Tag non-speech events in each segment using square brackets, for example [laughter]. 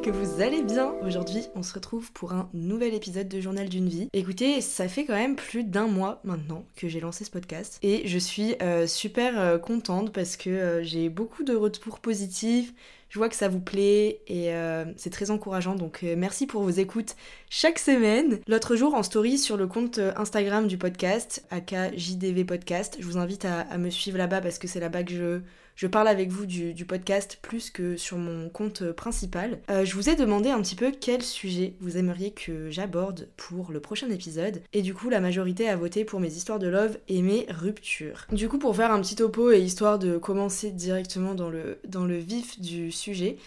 que vous allez bien. Aujourd'hui, on se retrouve pour un nouvel épisode de Journal d'une vie. Écoutez, ça fait quand même plus d'un mois maintenant que j'ai lancé ce podcast et je suis euh, super euh, contente parce que euh, j'ai beaucoup de retours positifs. Je vois que ça vous plaît et c'est très encourageant donc merci pour vos écoutes chaque semaine. L'autre jour en story sur le compte Instagram du podcast, AKJDV Podcast, je vous invite à me suivre là-bas parce que c'est là-bas que je je parle avec vous du, podcast plus que sur mon compte principal. Euh, je vous ai demandé un petit peu quel sujet vous aimeriez que j'aborde pour le prochain épisode. Et du coup, la majorité a voté pour mes histoires de love et mes ruptures. Du coup, pour faire un petit topo et histoire de commencer directement dans le, vif du sujet,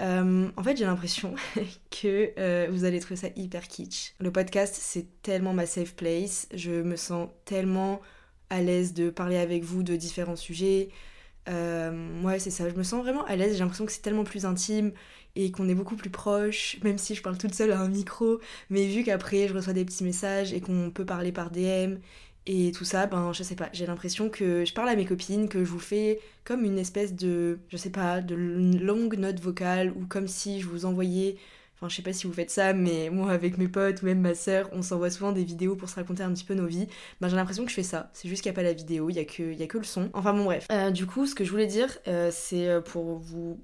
euh, en fait, j'ai l'impression [laughs] que euh, vous allez trouver ça hyper kitsch. Le podcast, c'est tellement ma safe place. Je me sens tellement à l'aise de parler avec vous de différents sujets. Euh, ouais, c'est ça, je me sens vraiment à l'aise, j'ai l'impression que c'est tellement plus intime et qu'on est beaucoup plus proche, même si je parle toute seule à un micro, mais vu qu'après je reçois des petits messages et qu'on peut parler par DM et tout ça, ben je sais pas, j'ai l'impression que je parle à mes copines, que je vous fais comme une espèce de, je sais pas, de longue note vocale ou comme si je vous envoyais Enfin, je sais pas si vous faites ça, mais moi, avec mes potes ou même ma sœur, on s'envoie souvent des vidéos pour se raconter un petit peu nos vies. Ben, j'ai l'impression que je fais ça. C'est juste qu'il n'y a pas la vidéo, il y, a que, a que le son. Enfin, bon, bref. Euh, du coup, ce que je voulais dire, euh, c'est euh, pour vous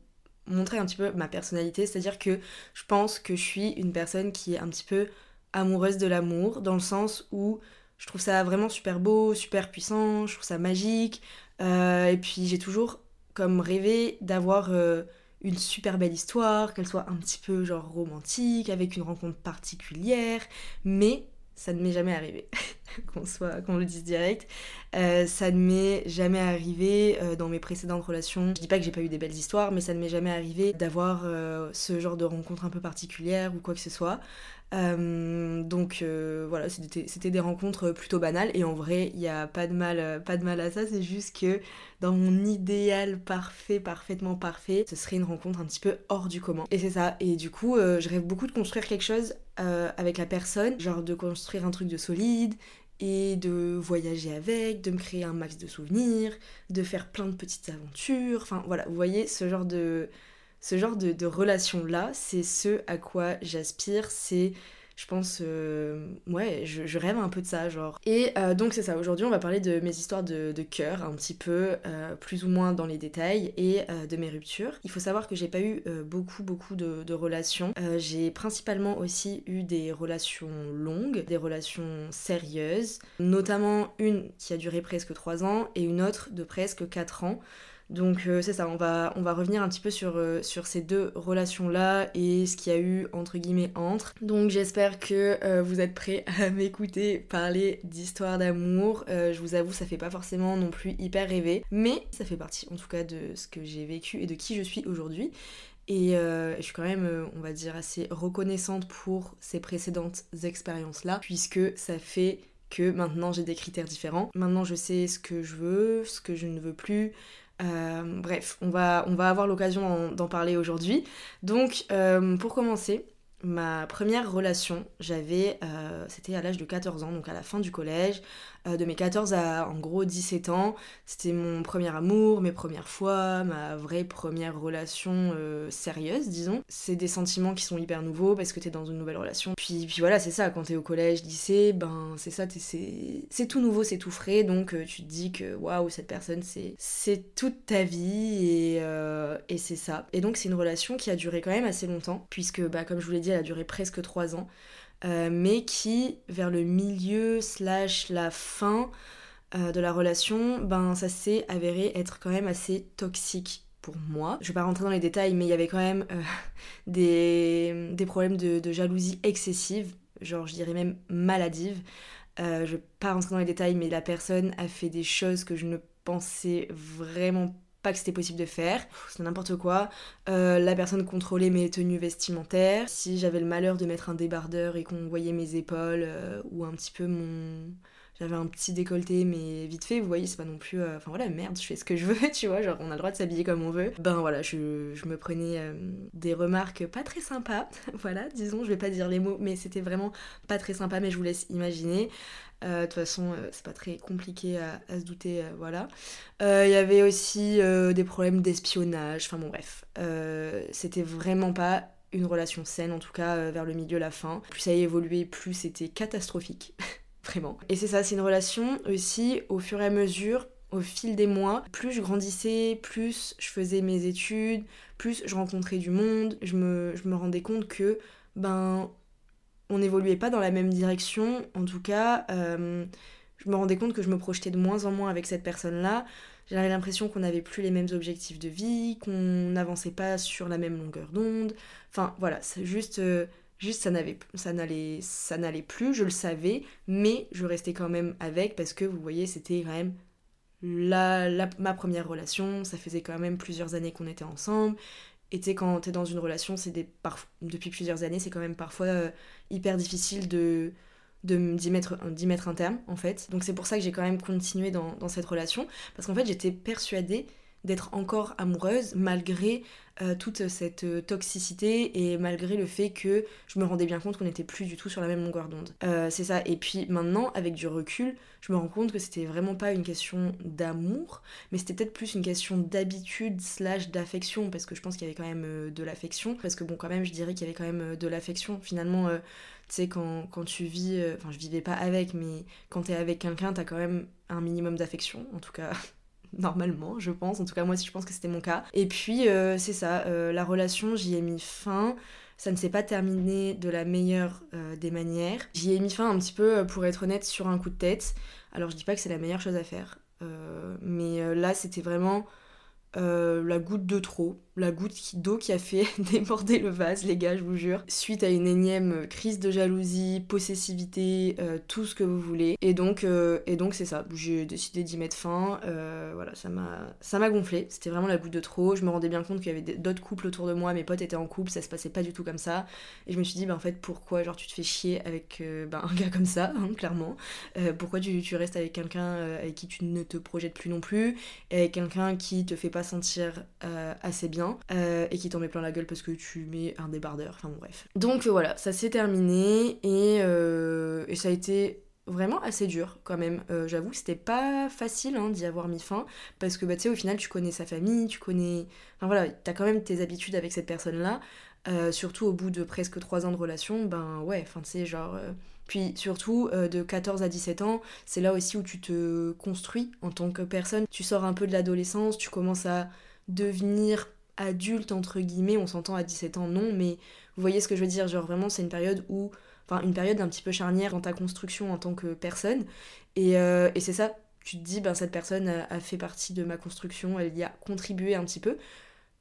montrer un petit peu ma personnalité. C'est-à-dire que je pense que je suis une personne qui est un petit peu amoureuse de l'amour, dans le sens où je trouve ça vraiment super beau, super puissant, je trouve ça magique. et puis, j'ai toujours comme rêvé d'avoir une super belle histoire, qu'elle soit un petit peu genre romantique, avec une rencontre particulière, mais ça ne m'est jamais arrivé, [laughs] qu'on soit, qu'on le dise direct. Euh, ça ne m'est jamais arrivé euh, dans mes précédentes relations. Je dis pas que j'ai pas eu des belles histoires, mais ça ne m'est jamais arrivé d'avoir euh, ce genre de rencontre un peu particulière ou quoi que ce soit. Euh, donc euh, voilà, c'était des rencontres plutôt banales. Et en vrai, il n'y a pas de, mal, pas de mal à ça, c'est juste que dans mon idéal parfait, parfaitement parfait, ce serait une rencontre un petit peu hors du commun. Et c'est ça, et du coup, euh, je rêve beaucoup de construire quelque chose avec la personne, genre de construire un truc de solide et de voyager avec, de me créer un max de souvenirs, de faire plein de petites aventures, enfin voilà, vous voyez ce genre de ce genre de, relation-là, c'est ce à quoi j'aspire, c'est je pense, euh, ouais, je, rêve un peu de ça, genre. Et euh, donc c'est ça, aujourd'hui on va parler de mes histoires de, cœur, un petit peu, euh, plus ou moins dans les détails, et de mes ruptures. Il faut savoir que j'ai pas eu beaucoup, beaucoup de, de relations. j'ai principalement aussi eu des relations longues, des relations sérieuses, notamment une qui a duré presque 3 ans, et une autre de presque 4 ans. Donc euh, c'est ça, on va, on va revenir un petit peu sur, euh, sur ces deux relations-là et ce qu'il y a eu entre guillemets entre. Donc j'espère que euh, vous êtes prêts à [laughs] m'écouter parler d'histoire d'amour. je vous avoue, ça fait pas forcément non plus hyper rêver, mais ça fait partie en tout cas de ce que j'ai vécu et de qui je suis aujourd'hui. Et je suis quand même, on va dire, assez reconnaissante pour ces précédentes expériences-là, puisque ça fait que maintenant j'ai des critères différents. Maintenant je sais ce que je veux, ce que je ne veux plus, euh, bref, on va, avoir l'occasion d'en parler aujourd'hui. Donc, euh, pour commencer, ma première relation, j'avais, euh, c'était à l'âge de 14 ans, donc à la fin du collège. Euh, de mes 14 à en gros 17 ans. C'était mon premier amour, mes premières fois, ma vraie première relation euh, sérieuse, disons. C'est des sentiments qui sont hyper nouveaux parce que t'es dans une nouvelle relation. Puis, voilà, c'est ça, quand t'es au collège, lycée, ben c'est ça, c'est tout nouveau, c'est tout frais, donc euh, tu te dis que waouh, cette personne, c'est toute ta vie et, et c'est ça. Et donc c'est une relation qui a duré quand même assez longtemps, puisque bah, comme je vous l'ai dit, elle a duré presque 3 ans. Euh, mais qui, vers le milieu slash la fin euh, de la relation, ben ça s'est avéré être quand même assez toxique pour moi. Je vais pas rentrer dans les détails, mais il y avait quand même euh, des, des, problèmes de, de, jalousie excessive, genre je dirais même maladive. je vais pas rentrer dans les détails, mais la personne a fait des choses que je ne pensais vraiment pas que c'était possible de faire, c'est n'importe quoi. Euh, la personne contrôlait mes tenues vestimentaires. Si j'avais le malheur de mettre un débardeur et qu'on voyait mes épaules euh, ou un petit peu mon j'avais un petit décolleté mais vite fait vous voyez c'est pas non plus euh, enfin voilà merde je fais ce que je veux [laughs] tu vois genre on a le droit de s'habiller comme on veut ben voilà je, je me prenais des remarques pas très sympas [laughs] voilà disons je vais pas dire les mots mais c'était vraiment pas très sympa mais je vous laisse imaginer euh, de toute façon, euh, c'est pas très compliqué à, se douter, euh, voilà. Il y avait aussi des problèmes d'espionnage, enfin bon bref. C'était vraiment pas une relation saine, en tout cas euh, vers le milieu, la fin. Plus ça a évolué, plus c'était catastrophique. [laughs] Vraiment. Et c'est ça, c'est une relation aussi au fur et à mesure, au fil des mois, plus je grandissais, plus je faisais mes études, plus je rencontrais du monde, je me, rendais compte que, ben, on n'évoluait pas dans la même direction. En tout cas, euh, je me rendais compte que je me projetais de moins en moins avec cette personne-là. J'avais l'impression qu'on n'avait plus les mêmes objectifs de vie, qu'on n'avançait pas sur la même longueur d'onde. Enfin voilà, c'est juste, euh, juste ça n'allait, plus. Je le savais, mais je restais quand même avec parce que vous voyez, c'était quand même la, ma première relation. Ça faisait quand même plusieurs années qu'on était ensemble. Et tu sais, quand t'es dans une relation, c'est des depuis plusieurs années, c'est quand même parfois euh, hyper difficile de d'y mettre, mettre un terme en fait. Donc c'est pour ça que j'ai quand même continué dans, dans cette relation, parce qu'en fait j'étais persuadée d'être encore amoureuse malgré euh, toute cette euh, toxicité et malgré le fait que je me rendais bien compte qu'on n'était plus du tout sur la même longueur d'onde. Euh, c'est ça. Et puis maintenant, avec du recul, je me rends compte que c'était vraiment pas une question d'amour, mais c'était peut-être plus une question d'habitude slash d'affection, parce que je pense qu'il y avait quand même de l'affection. Parce que bon, quand même, je dirais qu'il y avait quand même de l'affection. Finalement, tu sais, quand, quand, tu vis, enfin, je vivais pas avec, mais quand t'es avec quelqu'un, t'as quand même un minimum d'affection, en tout cas [laughs] [laughs] normalement, je pense. En tout cas, moi, je pense que c'était mon cas. Et puis, euh, c'est ça, euh, la relation, j'y ai mis fin. Ça ne s'est pas terminé de la meilleure euh, des manières. J'y ai mis fin un petit peu, pour être honnête, sur un coup de tête. Alors, je dis pas que c'est la meilleure chose à faire. mais là, c'était vraiment la goutte de trop la goutte d'eau qui a fait [laughs] déborder le vase, les gars, je vous jure, suite à une énième crise de jalousie, possessivité, euh, tout ce que vous voulez. Et donc, euh, et donc c'est ça. J'ai décidé d'y mettre fin. Euh, voilà, ça m'a, ça m'a gonflé. C'était vraiment la goutte de trop. Je me rendais bien compte qu'il y avait d'autres couples autour de moi. Mes potes étaient en couple, ça se passait pas du tout comme ça. Et je me suis dit, bah en fait, pourquoi, genre, tu te fais chier avec bah, un gars comme ça, hein, clairement. pourquoi tu, tu, restes avec quelqu'un avec qui tu ne te projettes plus non plus, et avec quelqu'un qui te fait pas sentir assez bien euh, et qui t'en met plein la gueule parce que tu mets un débardeur, enfin bon, bref. Donc voilà, ça s'est terminé et, euh, et, ça a été vraiment assez dur quand même. Euh, j'avoue c'était pas facile hein, d'y avoir mis fin parce que bah, tu sais, au final, tu connais sa famille, tu connais. Enfin voilà, t'as quand même tes habitudes avec cette personne-là. surtout au bout de presque 3 ans de relation, ben ouais, enfin tu sais, genre. Puis surtout, de 14 à 17 ans, c'est là aussi où tu te construis en tant que personne. Tu sors un peu de l'adolescence, tu commences à devenir adulte entre guillemets, on s'entend à 17 ans non, mais vous voyez ce que je veux dire, genre vraiment c'est une période où, enfin une période un petit peu charnière dans ta construction en tant que personne, et, euh, c'est ça, tu te dis, ben cette personne a, fait partie de ma construction, elle y a contribué un petit peu,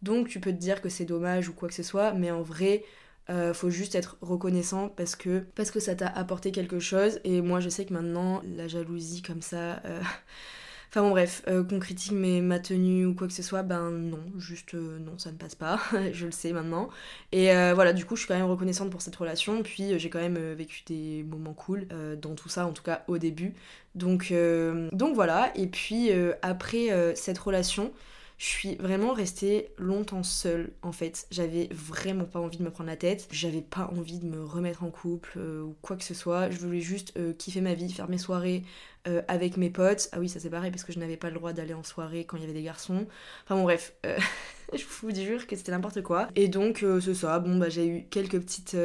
donc tu peux te dire que c'est dommage ou quoi que ce soit, mais en vrai, euh, faut juste être reconnaissant parce que, parce que ça t'a apporté quelque chose, et moi je sais que maintenant, la jalousie comme ça... Euh, [laughs] Enfin bon bref, euh, qu'on critique ma tenue ou quoi que ce soit, ben non, juste non, ça ne passe pas, [laughs] je le sais maintenant. Et voilà, du coup je suis quand même reconnaissante pour cette relation, puis j'ai quand même vécu des moments cool dans tout ça, en tout cas au début. Donc, donc voilà, et puis après cette relation, je suis vraiment restée longtemps seule en fait. J'avais vraiment pas envie de me prendre la tête, j'avais pas envie de me remettre en couple euh, ou quoi que ce soit. Je voulais juste euh, kiffer ma vie, faire mes soirées euh, avec mes potes. Ah oui, ça c'est pareil parce que je n'avais pas le droit d'aller en soirée quand il y avait des garçons. Enfin bon, bref, [laughs] je vous jure que c'était n'importe quoi. Et donc, c'est ça. Bon, bah j'ai eu quelques petites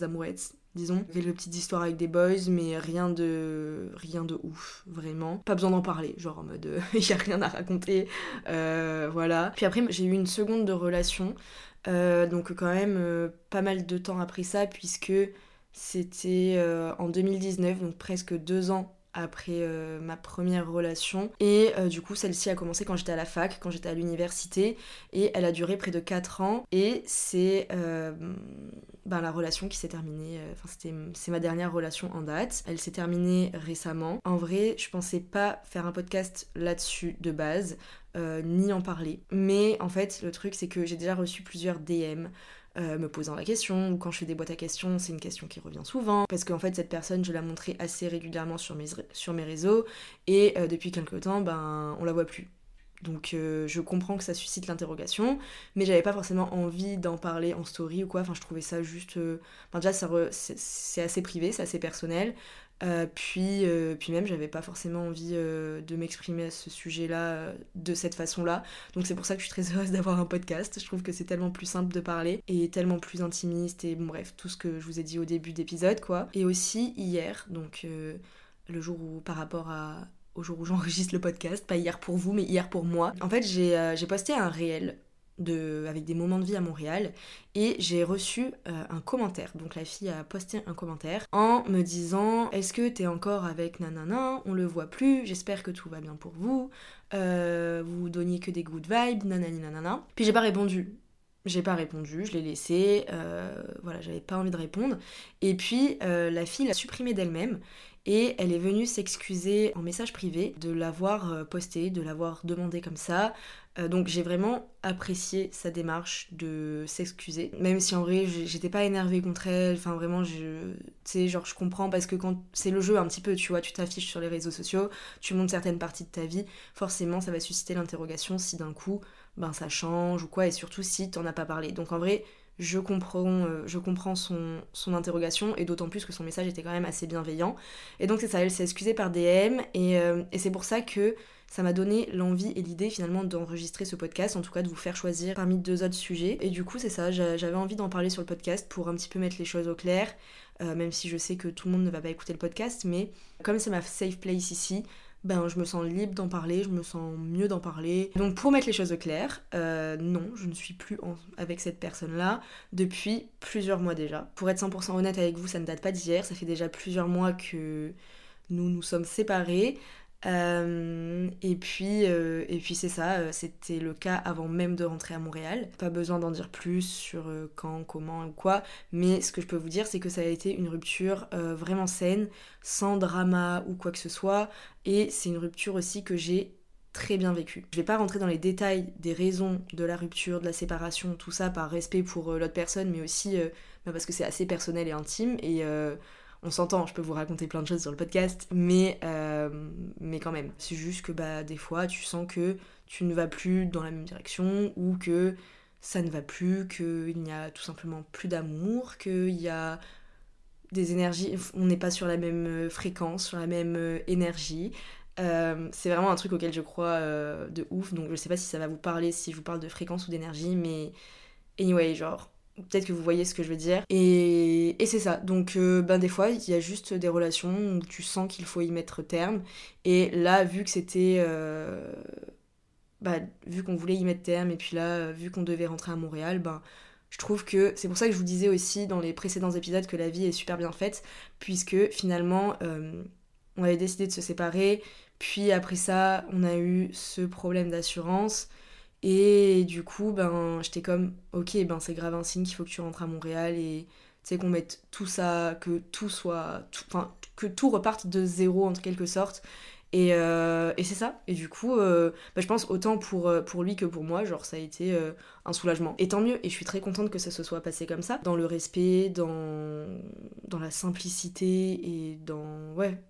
amourettes disons. Quelques petites histoires avec des boys, mais rien de rien de ouf, vraiment. Pas besoin d'en parler, genre en mode il [laughs] y a rien à raconter, euh, voilà. Puis après j'ai eu une seconde de relation, euh, donc quand même euh, pas mal de temps après ça, puisque c'était en 2019, donc presque deux ans après euh, ma première relation. Et euh, du coup, celle-ci a commencé quand j'étais à la fac, quand j'étais à l'université. Et elle a duré près de 4 ans. Et c'est euh, ben, la relation qui s'est terminée. Enfin, c'était, c'est ma dernière relation en date. Elle s'est terminée récemment. En vrai, je pensais pas faire un podcast là-dessus de base. ni en parler. Mais en fait, le truc, c'est que j'ai déjà reçu plusieurs DM euh, me posant la question, ou quand je fais des boîtes à questions, c'est une question qui revient souvent, parce qu'en fait cette personne, je la montrais assez régulièrement sur mes, sur mes réseaux, et euh, depuis quelques temps, ben, on la voit plus. Donc euh, je comprends que ça suscite l'interrogation, mais j'avais pas forcément envie d'en parler en story ou quoi, enfin je trouvais ça juste... Enfin déjà c'est assez privé, c'est assez personnel, Euh, puis, euh, puis même, j'avais pas forcément envie euh, de m'exprimer à ce sujet-là de cette façon-là. Donc c'est pour ça que je suis très [laughs] heureuse d'avoir un podcast. Je trouve que c'est tellement plus simple de parler et tellement plus intimiste et bon bref, tout ce que je vous ai dit au début d'épisode quoi. Et aussi hier, donc le jour où par rapport au jour où j'enregistre le podcast, pas hier pour vous mais hier pour moi. En fait j'ai posté un réel avec des moments de vie à Montréal et j'ai reçu euh, un commentaire. Donc la fille a posté un commentaire en me disant Est-ce que t'es encore avec nanana? On le voit plus, j'espère que tout va bien pour vous. Euh, vous donniez que des good vibes, nanani nanana. Puis j'ai pas répondu. J'ai pas répondu, je l'ai laissé, euh, voilà, j'avais pas envie de répondre. Et puis la fille l'a supprimé d'elle-même et elle est venue s'excuser en message privé de l'avoir posté, de l'avoir demandé comme ça, euh, donc j'ai vraiment apprécié sa démarche de s'excuser, même si en vrai j'étais pas énervée contre elle, enfin vraiment je, tu sais genre je comprends parce que quand c'est le jeu un petit peu, tu vois, tu t'affiches sur les réseaux sociaux, tu montres certaines parties de ta vie, forcément ça va susciter l'interrogation si d'un coup ben ça change ou quoi. Et surtout si t'en as pas parlé. Donc en vrai je comprends, euh, son, interrogation et d'autant plus que son message était quand même assez bienveillant. Et donc c'est ça, elle s'est excusée par DM et, euh, et c'est pour ça que ça m'a donné l'envie et l'idée finalement d'enregistrer ce podcast, en tout cas de vous faire choisir parmi deux autres sujets. Et du coup, c'est ça, j'avais envie d'en parler sur le podcast pour un petit peu mettre les choses au clair, euh, même si je sais que tout le monde ne va pas écouter le podcast, mais comme c'est ma safe place ici, ben je me sens libre d'en parler, je me sens mieux d'en parler. Donc pour mettre les choses au clair, euh, non, je ne suis plus avec cette personne-là depuis plusieurs mois déjà. Pour être 100% honnête avec vous, ça ne date pas d'hier, ça fait déjà plusieurs mois que nous nous sommes séparés. Euh, et puis, euh, puis c'est ça, euh, c'était le cas avant même de rentrer à Montréal. Pas besoin d'en dire plus sur quand, comment ou quoi, mais ce que je peux vous dire, c'est que ça a été une rupture vraiment saine, sans drama ou quoi que ce soit, et c'est une rupture aussi que j'ai très bien vécue. Je vais pas rentrer dans les détails des raisons de la rupture, de la séparation, tout ça par respect pour l'autre personne, mais aussi bah, parce que c'est assez personnel et intime, et on s'entend, je peux vous raconter plein de choses sur le podcast, mais, euh, mais quand même. C'est juste que bah, des fois, tu sens que tu ne vas plus dans la même direction ou que ça ne va plus, qu'il n'y a tout simplement plus d'amour, qu'il y a des énergies, on n'est pas sur la même euh, fréquence, sur la même euh, énergie. c'est vraiment un truc auquel je crois de ouf, donc je sais pas si ça va vous parler, si je vous parle de fréquence ou d'énergie, mais anyway, genre, Peut-être que vous voyez ce que je veux dire. Et, c'est ça. Donc, euh, ben, des fois, il y a juste des relations où tu sens qu'il faut y mettre terme. Et là, vu que c'était. Euh, bah, vu qu'on voulait y mettre terme, et puis là, vu qu'on devait rentrer à Montréal, ben. Je trouve que c'est pour ça que je vous disais aussi dans les précédents épisodes que la vie est super bien faite, puisque finalement, euh, on avait décidé de se séparer, puis après ça, on a eu ce problème d'assurance, et du coup, ben, j'étais comme, ok, ben c'est grave un signe qu'il faut que tu rentres à Montréal et sais qu'on mette tout ça, que tout soit, enfin, que tout reparte de zéro en quelque sorte. Et, euh, c'est ça. Et du coup, euh, ben, je pense autant pour, euh, pour lui que pour moi, genre ça a été un soulagement. Et tant mieux, et je suis très contente que ça se soit passé comme ça, dans le respect, dans, dans la simplicité et dans... Ouais,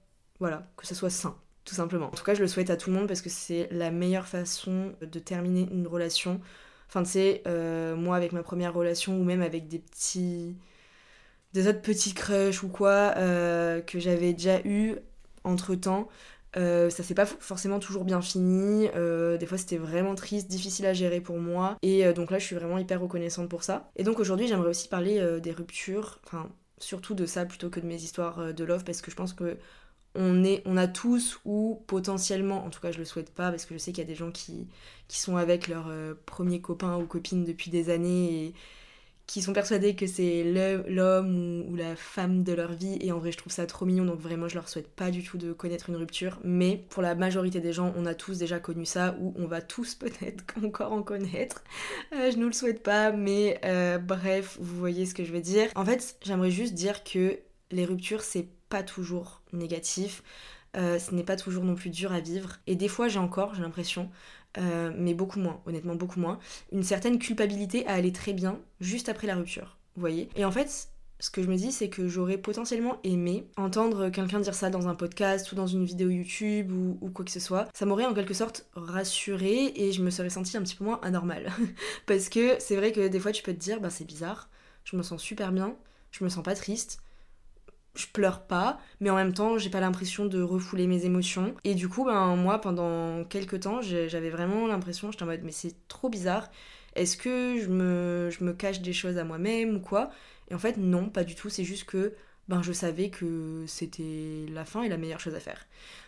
voilà, que ça soit sain tout simplement. En tout cas, je le souhaite à tout le monde parce que c'est la meilleure façon de terminer une relation. Enfin, tu sais, euh, moi avec ma première relation ou même avec des petits. des autres petits crushs ou quoi euh, que j'avais déjà eu entre temps. Euh, ça s'est pas forcément toujours bien fini, des fois c'était vraiment triste, difficile à gérer pour moi, et donc là je suis vraiment hyper reconnaissante pour ça. Et donc aujourd'hui j'aimerais aussi parler des ruptures, enfin surtout de ça plutôt que de mes histoires de love, parce que je pense que on, a tous ou potentiellement, en tout cas je le souhaite pas parce que je sais qu'il y a des gens qui, sont avec leur euh, premier copain ou copine depuis des années et qui sont persuadés que c'est l'homme ou, la femme de leur vie. Et en vrai je trouve ça trop mignon. Donc vraiment je leur souhaite pas du tout de connaître une rupture. Mais pour la majorité des gens on a tous déjà connu ça ou on va tous [laughs] peut-être [laughs] encore en connaître. Euh, je nous le souhaite pas mais euh, bref vous voyez ce que je veux dire. En fait j'aimerais juste dire que les ruptures c'est pas toujours négatif. Euh, ce n'est pas toujours non plus dur à vivre. Et des fois, j'ai encore, j'ai l'impression, euh, mais beaucoup moins, honnêtement beaucoup moins, une certaine culpabilité à aller très bien juste après la rupture. Vous voyez Et en fait, ce que je me dis, c'est que j'aurais potentiellement aimé entendre quelqu'un dire ça dans un podcast ou dans une vidéo YouTube ou, quoi que ce soit. Ça m'aurait en quelque sorte rassurée et je me serais sentie un petit peu moins anormale. [laughs] Parce que c'est vrai que des fois, tu peux te dire, bah c'est bizarre, je me sens super bien, je me sens pas triste je pleure pas, mais en même temps, j'ai pas l'impression de refouler mes émotions. Et du coup, ben, moi, pendant quelques temps, j'avais vraiment l'impression, j'étais en mode, mais c'est trop bizarre. Est-ce que je me, cache des choses à moi-même ou quoi? Et en fait, non, pas du tout. C'est juste que ben, je savais que c'était la fin et la meilleure chose à faire.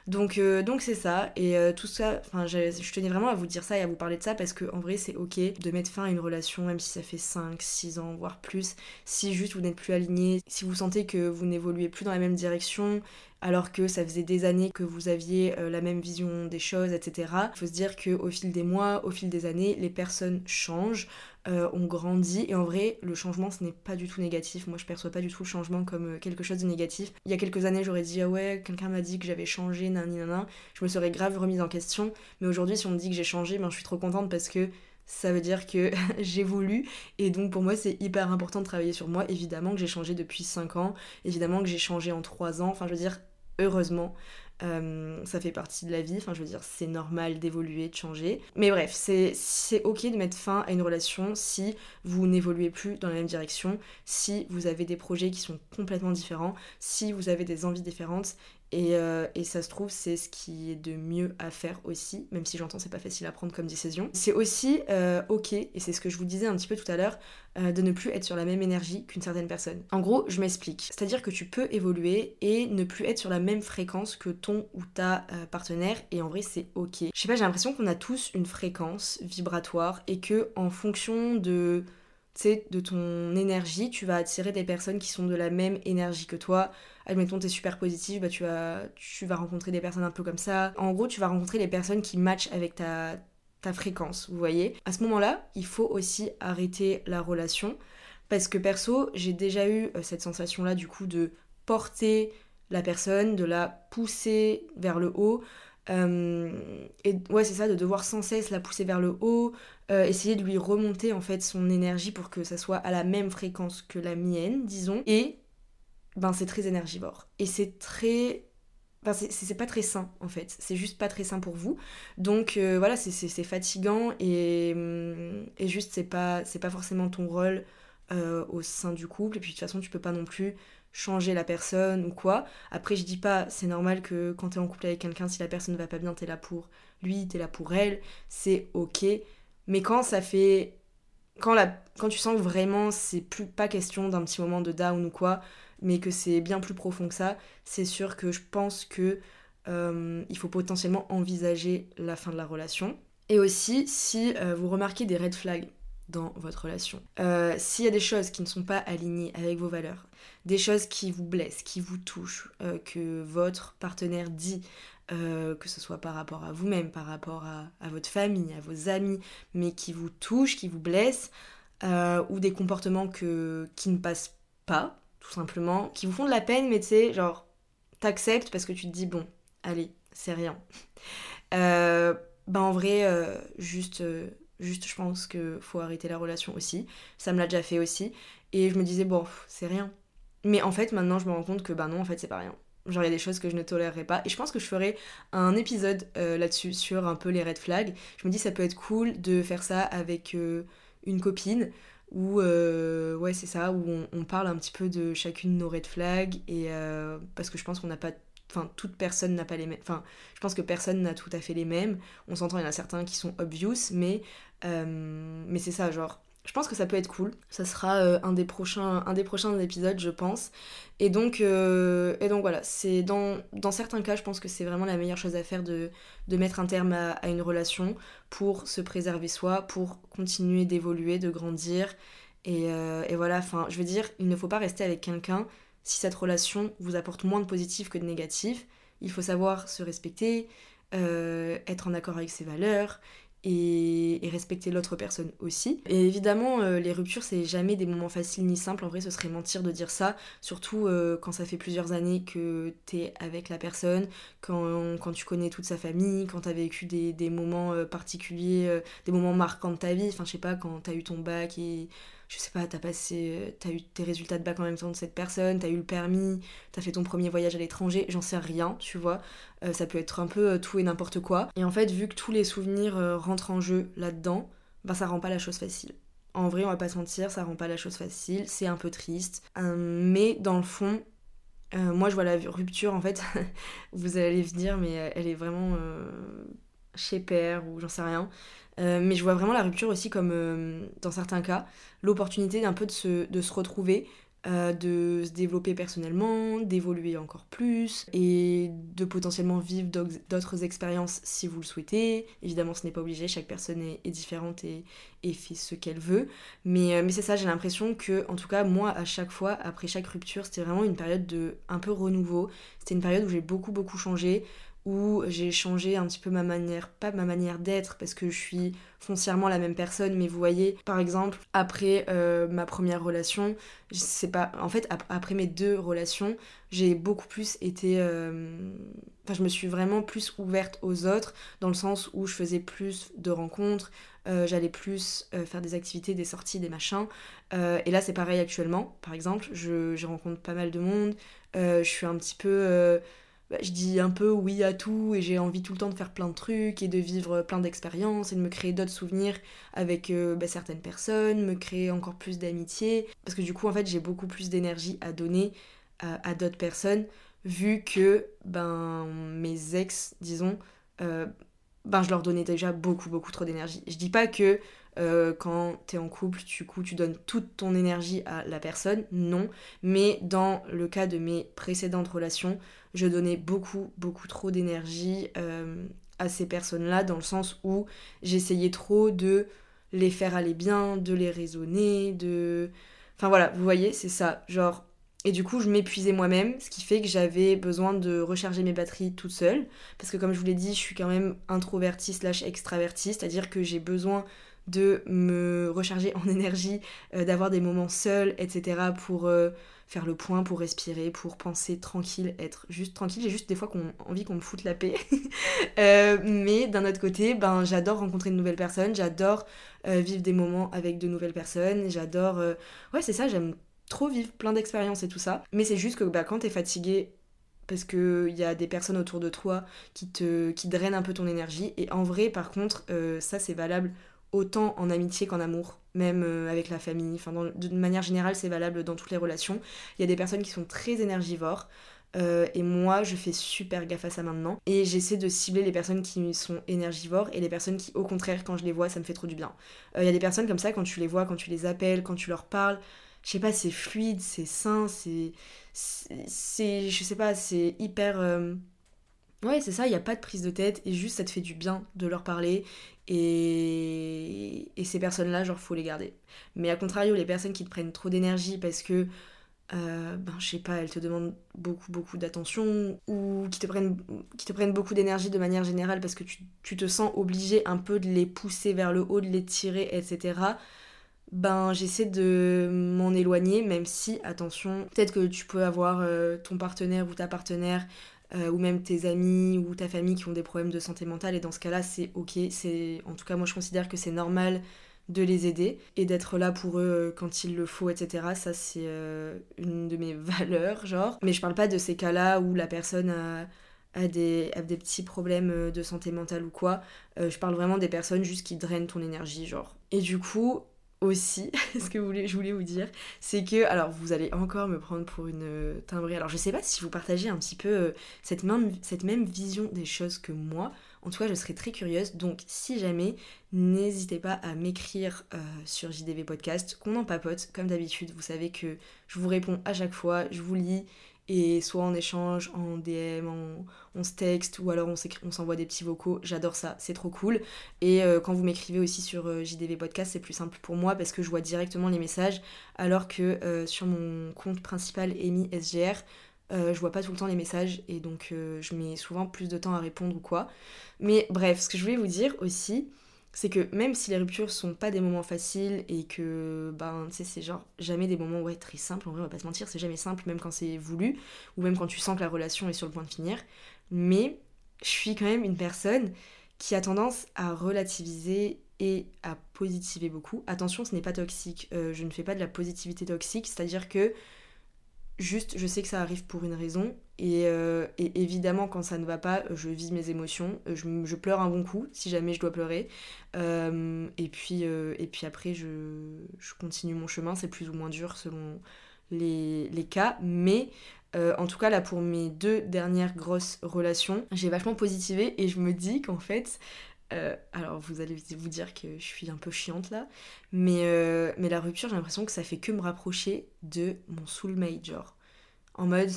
Donc euh, donc c'est ça et euh, tout ça enfin je tenais vraiment à vous dire ça et à vous parler de ça parce que en vrai c'est OK de mettre fin à une relation même si ça fait 5 6 ans voire plus si juste vous n'êtes plus aligné, si vous sentez que vous n'évoluez plus dans la même direction alors que ça faisait des années que vous aviez euh, la même vision des choses, etc. Il faut se dire qu'au fil des mois, au fil des années, les personnes changent, on grandit, et en vrai, le changement, ce n'est pas du tout négatif. Moi, je perçois pas du tout le changement comme quelque chose de négatif. Il y a quelques années, j'aurais dit, ah ouais, quelqu'un m'a dit que j'avais changé, nan, Je me serais grave remise en question, mais aujourd'hui, si on me dit que j'ai changé, ben, je suis trop contente parce que ça veut dire que [laughs] j'évolue et donc pour moi c'est hyper important de travailler sur moi. Évidemment que j'ai changé depuis 5 ans. Évidemment que j'ai changé en 3 ans. Enfin je veux dire heureusement. Euh, ça fait partie de la vie, enfin je veux dire c'est normal d'évoluer, de changer. Mais bref, c'est ok de mettre fin à une relation si vous n'évoluez plus dans la même direction, si vous avez des projets qui sont complètement différents, si vous avez des envies différentes euh, et, ça se trouve, c'est ce qui est de mieux à faire aussi, même si j'entends c'est pas facile à prendre comme décision. C'est aussi euh, ok, et c'est ce que je vous disais un petit peu tout à l'heure, euh, de ne plus être sur la même énergie qu'une certaine personne. En gros, je m'explique. C'est-à-dire que tu peux évoluer et ne plus être sur la même fréquence que ton ou ta partenaire, et en vrai, c'est ok. Je sais pas, j'ai l'impression qu'on a tous une fréquence vibratoire et que en fonction de de ton énergie, tu vas attirer des personnes qui sont de la même énergie que toi. Admettons, t'es super positif, bah tu vas, tu vas rencontrer des personnes un peu comme ça. En gros, tu vas rencontrer les personnes qui matchent avec ta, ta fréquence, vous voyez. À ce moment-là, il faut aussi arrêter la relation. Parce que perso, j'ai déjà eu euh, cette sensation-là, du coup, de porter la personne, de la pousser vers le haut. Euh, et ouais, c'est ça, de devoir sans cesse la pousser vers le haut, euh, essayer de lui remonter en fait son énergie pour que ça soit à la même fréquence que la mienne, disons. Et ben c'est très énergivore. Et c'est très Enfin, c'est pas très sain en fait, c'est juste pas très sain pour vous. Donc euh, voilà, c'est fatigant et, et juste c'est pas, pas forcément ton rôle au sein du couple. Et puis de toute façon, tu peux pas non plus changer la personne ou quoi. Après, je dis pas, c'est normal que quand t'es en couple avec quelqu'un, si la personne ne va pas bien, t'es là pour lui, t'es là pour elle, c'est ok. Mais quand ça fait. Quand, la... quand tu sens que vraiment c'est plus pas question d'un petit moment de down ou quoi, mais que c'est bien plus profond que ça, c'est sûr que je pense que euh, il faut potentiellement envisager la fin de la relation. Et aussi, si euh, vous remarquez des red flags dans votre relation, euh, s'il y a des choses qui ne sont pas alignées avec vos valeurs, des choses qui vous blessent, qui vous touchent, que votre partenaire dit, que ce soit par rapport à vous-même, par rapport à, votre famille, à vos amis, mais qui vous touchent, qui vous blessent, ou des comportements qui ne passent pas, tout simplement, qui vous font de la peine, mais tu sais, genre, t'acceptes parce que tu te dis, bon, allez, c'est rien. [laughs] bah en vrai, juste, juste, je pense qu'il faut arrêter la relation aussi. Ça me l'a déjà fait aussi. Et je me disais, bon, c'est rien. Mais en fait, maintenant, je me rends compte que bah non, en fait, c'est pas rien. Genre, il y a des choses que je ne tolérerais pas. Et je pense que je ferai un épisode euh, là-dessus, sur un peu les red flags. Je me dis, ça peut être cool de faire ça avec euh, une copine. Ou, euh, ouais, c'est ça, où on, parle un petit peu de chacune de nos red flags. Et parce que je pense qu'on n'a pas. Enfin, toute personne n'a pas les mêmes. Enfin, je pense que personne n'a tout à fait les mêmes. On s'entend, il y en a certains qui sont obvious, mais, mais c'est ça, genre je pense que ça peut être cool. Ça sera euh, un, des prochains, un des prochains épisodes, je pense. Et donc, euh, et donc voilà, c'est dans, certains cas, je pense que c'est vraiment la meilleure chose à faire de, de mettre un terme à, une relation pour se préserver soi, pour continuer d'évoluer, de grandir. Et, euh, et voilà, enfin, je veux dire, il ne faut pas rester avec quelqu'un si cette relation vous apporte moins de positif que de négatif. Il faut savoir se respecter, être en accord avec ses valeurs et, respecter l'autre personne aussi. Et évidemment, euh, les ruptures, c'est jamais des moments faciles ni simples. En vrai, ce serait mentir de dire ça, surtout euh, quand ça fait plusieurs années que t'es avec la personne, quand, quand, tu connais toute sa famille, quand t'as vécu des, des moments euh, particuliers, des moments marquants de ta vie. Enfin, je sais pas, quand t'as eu ton bac et je sais pas, t'as passé, t'as eu tes résultats de bac en même temps de cette personne, t'as eu le permis, t'as fait ton premier voyage à l'étranger, j'en sais rien, tu vois. Euh, ça peut être un peu euh, tout et n'importe quoi. Et en fait, vu que tous les souvenirs euh, rentrent en jeu là-dedans, bah ça rend pas la chose facile. En vrai, on va pas se mentir, ça rend pas la chose facile, c'est un peu triste. mais dans le fond, moi, je vois la rupture, en fait, [laughs] vous allez venir, mais elle est vraiment chez père ou j'en sais rien. Mais je vois vraiment la rupture aussi comme, dans certains cas, l'opportunité d'un peu de se, de se retrouver, euh, de se développer personnellement, d'évoluer encore plus et de potentiellement vivre d'autres expériences si vous le souhaitez. Évidemment, ce n'est pas obligé, chaque personne est, différente et, fait ce qu'elle veut. Mais, euh, mais c'est ça, j'ai l'impression que, en tout cas, moi, à chaque fois, après chaque rupture, c'était vraiment une période de un peu renouveau. C'était une période où j'ai beaucoup, beaucoup changé où j'ai changé un petit peu ma manière, pas ma manière d'être parce que je suis foncièrement la même personne, mais vous voyez, par exemple, après euh, ma première relation, pas, en fait, après mes deux relations, j'ai beaucoup plus été, euh, enfin, je me suis vraiment plus ouverte aux autres dans le sens où je faisais plus de rencontres, euh, j'allais plus faire des activités, des sorties, des machins. et là, c'est pareil actuellement, par exemple, je, rencontre pas mal de monde, je suis un petit peu bah, je dis un peu oui à tout et j'ai envie tout le temps de faire plein de trucs et de vivre plein d'expériences et de me créer d'autres souvenirs avec euh, bah, certaines personnes, me créer encore plus d'amitié. Parce que du coup, en fait, j'ai beaucoup plus d'énergie à donner à, d'autres personnes vu que ben, mes ex, disons, euh, ben, je leur donnais déjà beaucoup, beaucoup trop d'énergie. Je dis pas que euh, quand tu es en couple, du coup, tu donnes toute ton énergie à la personne, non. Mais dans le cas de mes précédentes relations, je donnais beaucoup, beaucoup trop d'énergie euh, à ces personnes-là, dans le sens où j'essayais trop de les faire aller bien, de les raisonner, de... Enfin voilà, vous voyez, c'est ça. Genre, et du coup, je m'épuisais moi-même, ce qui fait que j'avais besoin de recharger mes batteries toute seule. Parce que comme je vous l'ai dit, je suis quand même introvertie slash extravertie, c'est-à-dire que j'ai besoin de me recharger en énergie, euh, d'avoir des moments seuls, etc. pour euh, faire le point, pour respirer, pour penser tranquille, être juste tranquille. J'ai juste des fois qu'on, envie qu'on me foute la paix. [laughs] Euh, mais d'un autre côté, ben, j'adore rencontrer de nouvelles personnes, j'adore vivre des moments avec de nouvelles personnes, j'adore... Ouais, c'est ça, j'aime trop vivre plein d'expériences et tout ça. Mais c'est juste que bah, quand t'es fatigué parce qu'il y a des personnes autour de toi qui te qui drainent un peu ton énergie. Et en vrai, par contre, ça c'est valable autant en amitié qu'en amour, même euh, avec la famille. Enfin, de manière générale, c'est valable dans toutes les relations. Il y a des personnes qui sont très énergivores. Euh, et moi, je fais super gaffe à ça maintenant. Et j'essaie de cibler les personnes qui sont énergivores et les personnes qui, au contraire, quand je les vois, ça me fait trop du bien. Euh, il y a des personnes comme ça, quand tu les vois, quand tu les appelles, quand tu leur parles, je sais pas, c'est fluide, c'est sain, c'est. C'est. Je sais pas, c'est hyper. Ouais, c'est ça, il n'y a pas de prise de tête et juste ça te fait du bien de leur parler et, et ces personnes-là, genre, faut les garder. Mais à contrario, les personnes qui te prennent trop d'énergie parce que, euh, ben, je sais pas, elles te demandent beaucoup, beaucoup d'attention ou qui te prennent, qui te prennent beaucoup d'énergie de manière générale parce que tu, tu, te sens obligé un peu de les pousser vers le haut, de les tirer, etc. Ben, j'essaie de m'en éloigner, même si, attention, peut-être que tu peux avoir euh, ton partenaire ou ta partenaire euh, ou même tes amis ou ta famille qui ont des problèmes de santé mentale. Et dans ce cas-là c'est ok. C'est en tout cas moi je considère que c'est normal de les aider et d'être là pour eux euh, quand il le faut etc ça c'est euh, une de mes [laughs] valeurs genre. Mais je parle pas de ces cas-là où la personne a, des, a des petits problèmes de santé mentale ou quoi. Je parle vraiment des personnes juste qui drainent ton énergie genre. Et du coup aussi, [laughs] ce que je voulais vous dire, c'est que, alors vous allez encore me prendre pour une euh, timbrée, alors je sais pas si vous partagez un petit peu euh, cette, même, vision des choses que moi, en tout cas je serais très curieuse, donc si jamais, n'hésitez pas à m'écrire euh, sur JDV Podcast, qu'on en papote, comme d'habitude, vous savez que je vous réponds à chaque fois, je vous lis, et soit en échange, en DM, on se texte ou alors on s'envoie des petits vocaux. J'adore ça, c'est trop cool. Et euh, quand vous m'écrivez aussi sur euh, JDV Podcast, c'est plus simple pour moi parce que je vois directement les messages alors que euh, sur mon compte principal Amy SGR, je vois pas tout le temps les messages et donc je mets souvent plus de temps à répondre ou quoi. Mais bref, ce que je voulais vous dire aussi, c'est que même si les ruptures sont pas des moments faciles et que ben tu sais c'est genre jamais des moments ouais très simples en vrai on va pas se mentir c'est jamais simple même quand c'est voulu ou même quand tu sens que la relation est sur le point de finir. Mais je suis quand même une personne qui a tendance à relativiser et à positiver beaucoup. Attention ce n'est pas toxique. Euh, je ne fais pas de la positivité toxique c'est à dire que juste je sais que ça arrive pour une raison euh, et, évidemment quand ça ne va pas je vis mes émotions je, pleure un bon coup si jamais je dois pleurer. Euh, et, puis, euh, après je, continue mon chemin c'est plus ou moins dur selon les, cas, mais euh, en tout cas, là, pour mes deux dernières grosses relations, j'ai vachement positivé et je me dis qu'en fait, euh, alors vous allez vous dire que je suis un peu chiante là, mais, euh, mais la rupture, j'ai l'impression que ça fait que me rapprocher de mon soulmate, genre. En mode,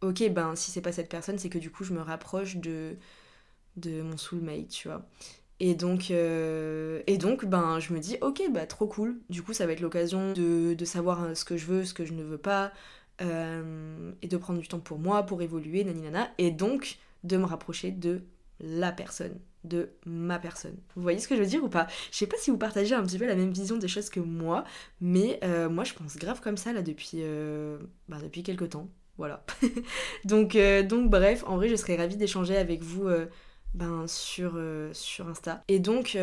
ok, ben si c'est pas cette personne, c'est que du coup je me rapproche de, mon soulmate, tu vois. Et donc, et donc, ben, je me dis, ok, bah trop cool. Du coup, ça va être l'occasion de, de, savoir ce que je veux, ce que je ne veux pas, euh, et de prendre du temps pour moi, pour évoluer, nana, et donc de me rapprocher de la personne, de ma personne. Vous voyez ce que je veux dire ou pas? Je sais pas si vous partagez un petit peu la même vision des choses que moi, mais euh, moi je pense grave comme ça là depuis, euh, bah, depuis quelques temps. Voilà. [laughs] donc, donc bref, en vrai je serais ravie d'échanger avec vous ben, sur, sur Insta. Et donc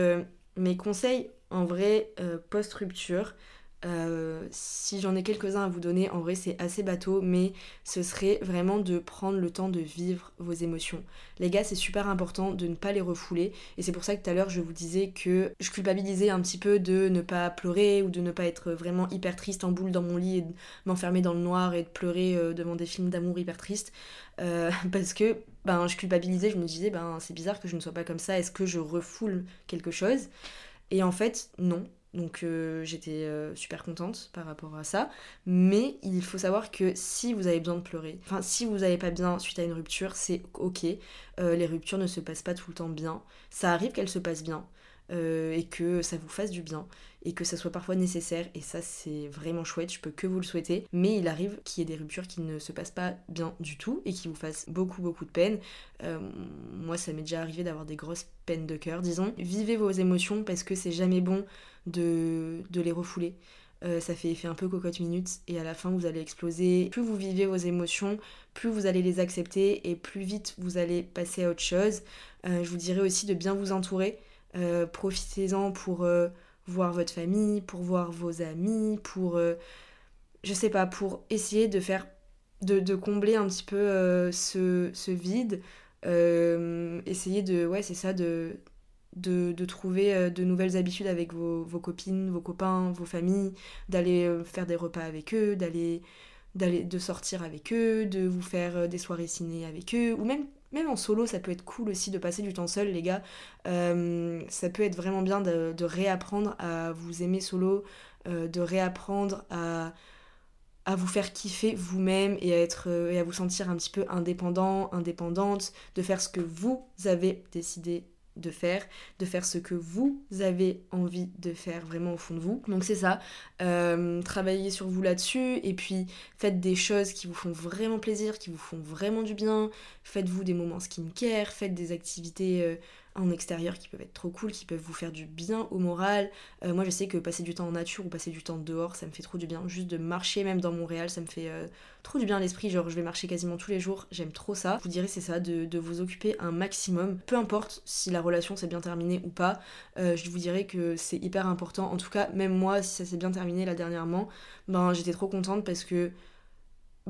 mes conseils en vrai post-rupture, euh, si j'en ai quelques-uns à vous donner, en vrai c'est assez bateau, mais ce serait vraiment de prendre le temps de vivre vos émotions. Les gars, c'est super important de ne pas les refouler, et c'est pour ça que tout à l'heure je vous disais que je culpabilisais un petit peu de ne pas pleurer ou de ne pas être vraiment hyper triste en boule dans mon lit et de m'enfermer dans le noir et de pleurer euh, devant des films d'amour hyper tristes, euh, [laughs] parce que ben, je culpabilisais, je me disais ben c'est bizarre que je ne sois pas comme ça, est-ce que je refoule quelque chose? Et en fait, non, donc euh, j'étais euh, super contente par rapport à ça. Mais il faut savoir que si vous avez besoin de pleurer, enfin si vous n'allez pas bien suite à une rupture, c'est ok. Euh, les ruptures ne se passent pas tout le temps bien. Ça arrive qu'elles se passent bien. et que ça vous fasse du bien et que ça soit parfois nécessaire et ça c'est vraiment chouette, je peux que vous le souhaiter mais il arrive qu'il y ait des ruptures qui ne se passent pas bien du tout et qui vous fassent beaucoup beaucoup de peine moi ça m'est déjà arrivé d'avoir des grosses peines de cœur disons vivez vos émotions parce que c'est jamais bon de, les refouler. Euh, ça fait effet un peu cocotte minute et à la fin vous allez exploser. Plus vous vivez vos émotions, plus vous allez les accepter et plus vite vous allez passer à autre chose. Euh, je vous dirais aussi de bien vous entourer. Euh, profitez-en pour voir votre famille, pour voir vos amis, pour je sais pas, pour essayer de faire de, combler un petit peu ce, ce, vide. essayer de ouais c'est ça de de, trouver euh, de nouvelles habitudes avec vos, copines, vos copains, vos familles, d'aller euh, faire des repas avec eux, d'aller d'aller de sortir avec eux, de vous faire euh, des soirées ciné avec eux, ou même même en solo, ça peut être cool aussi de passer du temps seul, les gars. ça peut être vraiment bien de, réapprendre à vous aimer solo, de réapprendre à, à vous faire kiffer vous-même et à être et à vous sentir un petit peu indépendant, indépendante, de faire ce que vous avez décidé de faire, de faire ce que vous avez envie de faire vraiment au fond de vous. Donc c'est ça, euh, travaillez sur vous là-dessus et puis faites des choses qui vous font vraiment plaisir, qui vous font vraiment du bien, faites-vous des moments skincare, faites des activités euh, en extérieur qui peuvent être trop cool, qui peuvent vous faire du bien au moral. Euh, moi je sais que passer du temps en nature ou passer du temps dehors, ça me fait trop du bien. Juste de marcher même dans Montréal, ça me fait euh, trop du bien à l'esprit. Genre je vais marcher quasiment tous les jours, j'aime trop ça. Je vous dirais c'est ça, de, vous occuper un maximum. Peu importe si la relation s'est bien terminée ou pas, euh, je vous dirais que c'est hyper important. En tout cas, même moi, si ça s'est bien terminé là dernièrement, ben j'étais trop contente parce que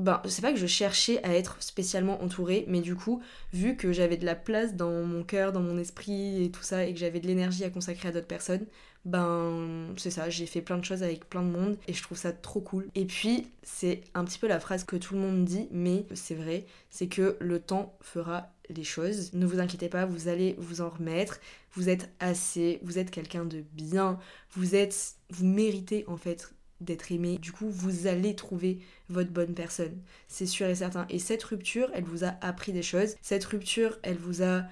ben, c'est pas que je cherchais à être spécialement entourée, mais du coup, vu que j'avais de la place dans mon cœur, dans mon esprit et tout ça, et que j'avais de l'énergie à consacrer à d'autres personnes, ben c'est ça, j'ai fait plein de choses avec plein de monde et je trouve ça trop cool. Et puis, c'est un petit peu la phrase que tout le monde dit, mais c'est vrai, c'est que le temps fera les choses. Ne vous inquiétez pas, vous allez vous en remettre. Vous êtes assez, vous êtes quelqu'un de bien, vous êtes, vous méritez en fait d'être aimé. Du coup, vous allez trouver votre bonne personne. C'est sûr et certain. Et cette rupture, elle vous a appris des choses. Cette rupture, elle vous a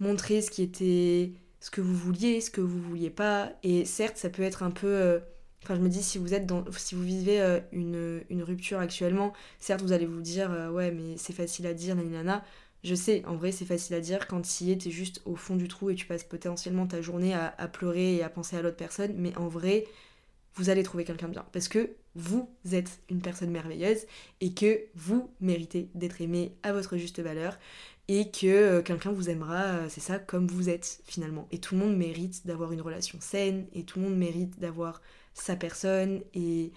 montré ce qui était ce que vous vouliez, ce que vous vouliez pas. Et certes, ça peut être un peu euh, Enfin, je me dis, si vous êtes dans, si vous vivez euh, une, rupture actuellement, certes, vous allez vous dire, euh, ouais, mais c'est facile à dire, nana. Je sais, en vrai, c'est facile à dire quand tu y es, juste au fond du trou et tu passes potentiellement ta journée à pleurer et à penser à l'autre personne. Mais en vrai, vous allez trouver quelqu'un de bien. Parce que vous êtes une personne merveilleuse et que vous méritez d'être aimé à votre juste valeur et que euh, quelqu'un vous aimera, euh, c'est ça, comme vous êtes finalement. Et tout le monde mérite d'avoir une relation saine et tout le monde mérite d'avoir sa personne et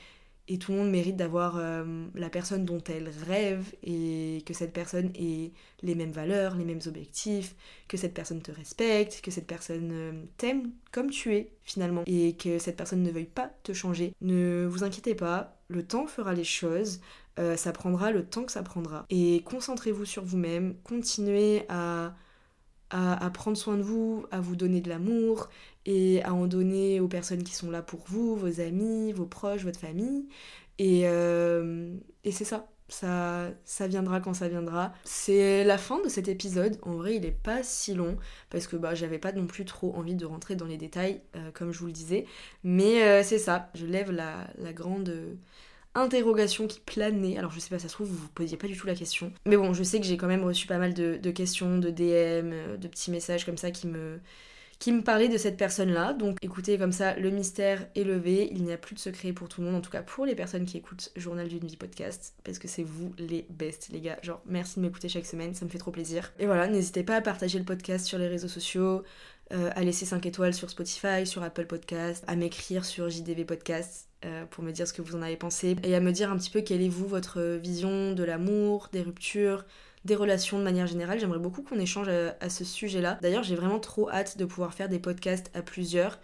et tout le monde mérite d'avoir euh, la personne dont elle rêve et que cette personne ait les mêmes valeurs, les mêmes objectifs, que cette personne te respecte, que cette personne euh, t'aime comme tu es finalement et que cette personne ne veuille pas te changer. Ne vous inquiétez pas, Le temps fera les choses. Euh, ça prendra le temps que ça prendra. Et concentrez-vous sur vous-même. Continuez à, à, prendre soin de vous, à vous donner de l'amour et à en donner aux personnes qui sont là pour vous, vos amis, vos proches, votre famille. Et, euh, et c'est ça ça, ça viendra quand ça viendra. C'est la fin de cet épisode. En vrai, il est pas si long parce que bah, j'avais pas non plus trop envie de rentrer dans les détails, euh, comme je vous le disais. Mais euh, c'est ça, je lève la, grande euh, interrogation qui planait. Alors je sais pas, ça se trouve, vous vous posiez pas du tout la question. Mais bon, je sais que j'ai quand même reçu pas mal de, de questions, de DM, de petits messages comme ça qui me qui me parlait de cette personne-là. Donc écoutez, comme ça, le mystère est levé, il n'y a plus de secret pour tout le monde, en tout cas pour les personnes qui écoutent Journal d'une vie podcast, parce que c'est vous les best, les gars. Genre, merci de m'écouter chaque semaine, ça me fait trop plaisir. Et voilà, n'hésitez pas à partager le podcast sur les réseaux sociaux, euh, à laisser 5 étoiles sur Spotify, sur Apple Podcast, à m'écrire sur JDV Podcast euh, pour me dire ce que vous en avez pensé et à me dire un petit peu quelle est vous votre vision de l'amour, des ruptures, des relations de manière générale. J'aimerais beaucoup qu'on échange à, ce sujet-là. D'ailleurs, j'ai vraiment trop hâte de pouvoir faire des podcasts à plusieurs.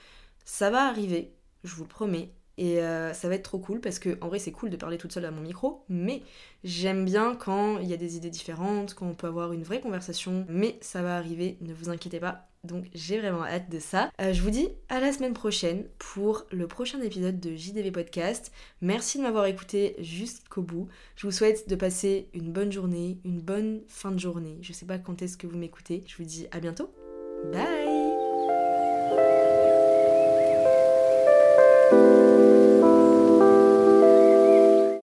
Ça va arriver, je vous le promets. Et euh, ça va être trop cool parce que en vrai c'est cool de parler toute seule à mon micro, mais j'aime bien quand il y a des idées différentes, quand on peut avoir une vraie conversation, mais ça va arriver, ne vous inquiétez pas, donc j'ai vraiment hâte de ça. Euh, je vous dis à la semaine prochaine pour le prochain épisode de JDV Podcast. Merci de m'avoir écouté jusqu'au bout. Je vous souhaite de passer une bonne journée, une bonne fin de journée. Je sais pas quand est-ce que vous m'écoutez. Je vous dis à bientôt. Bye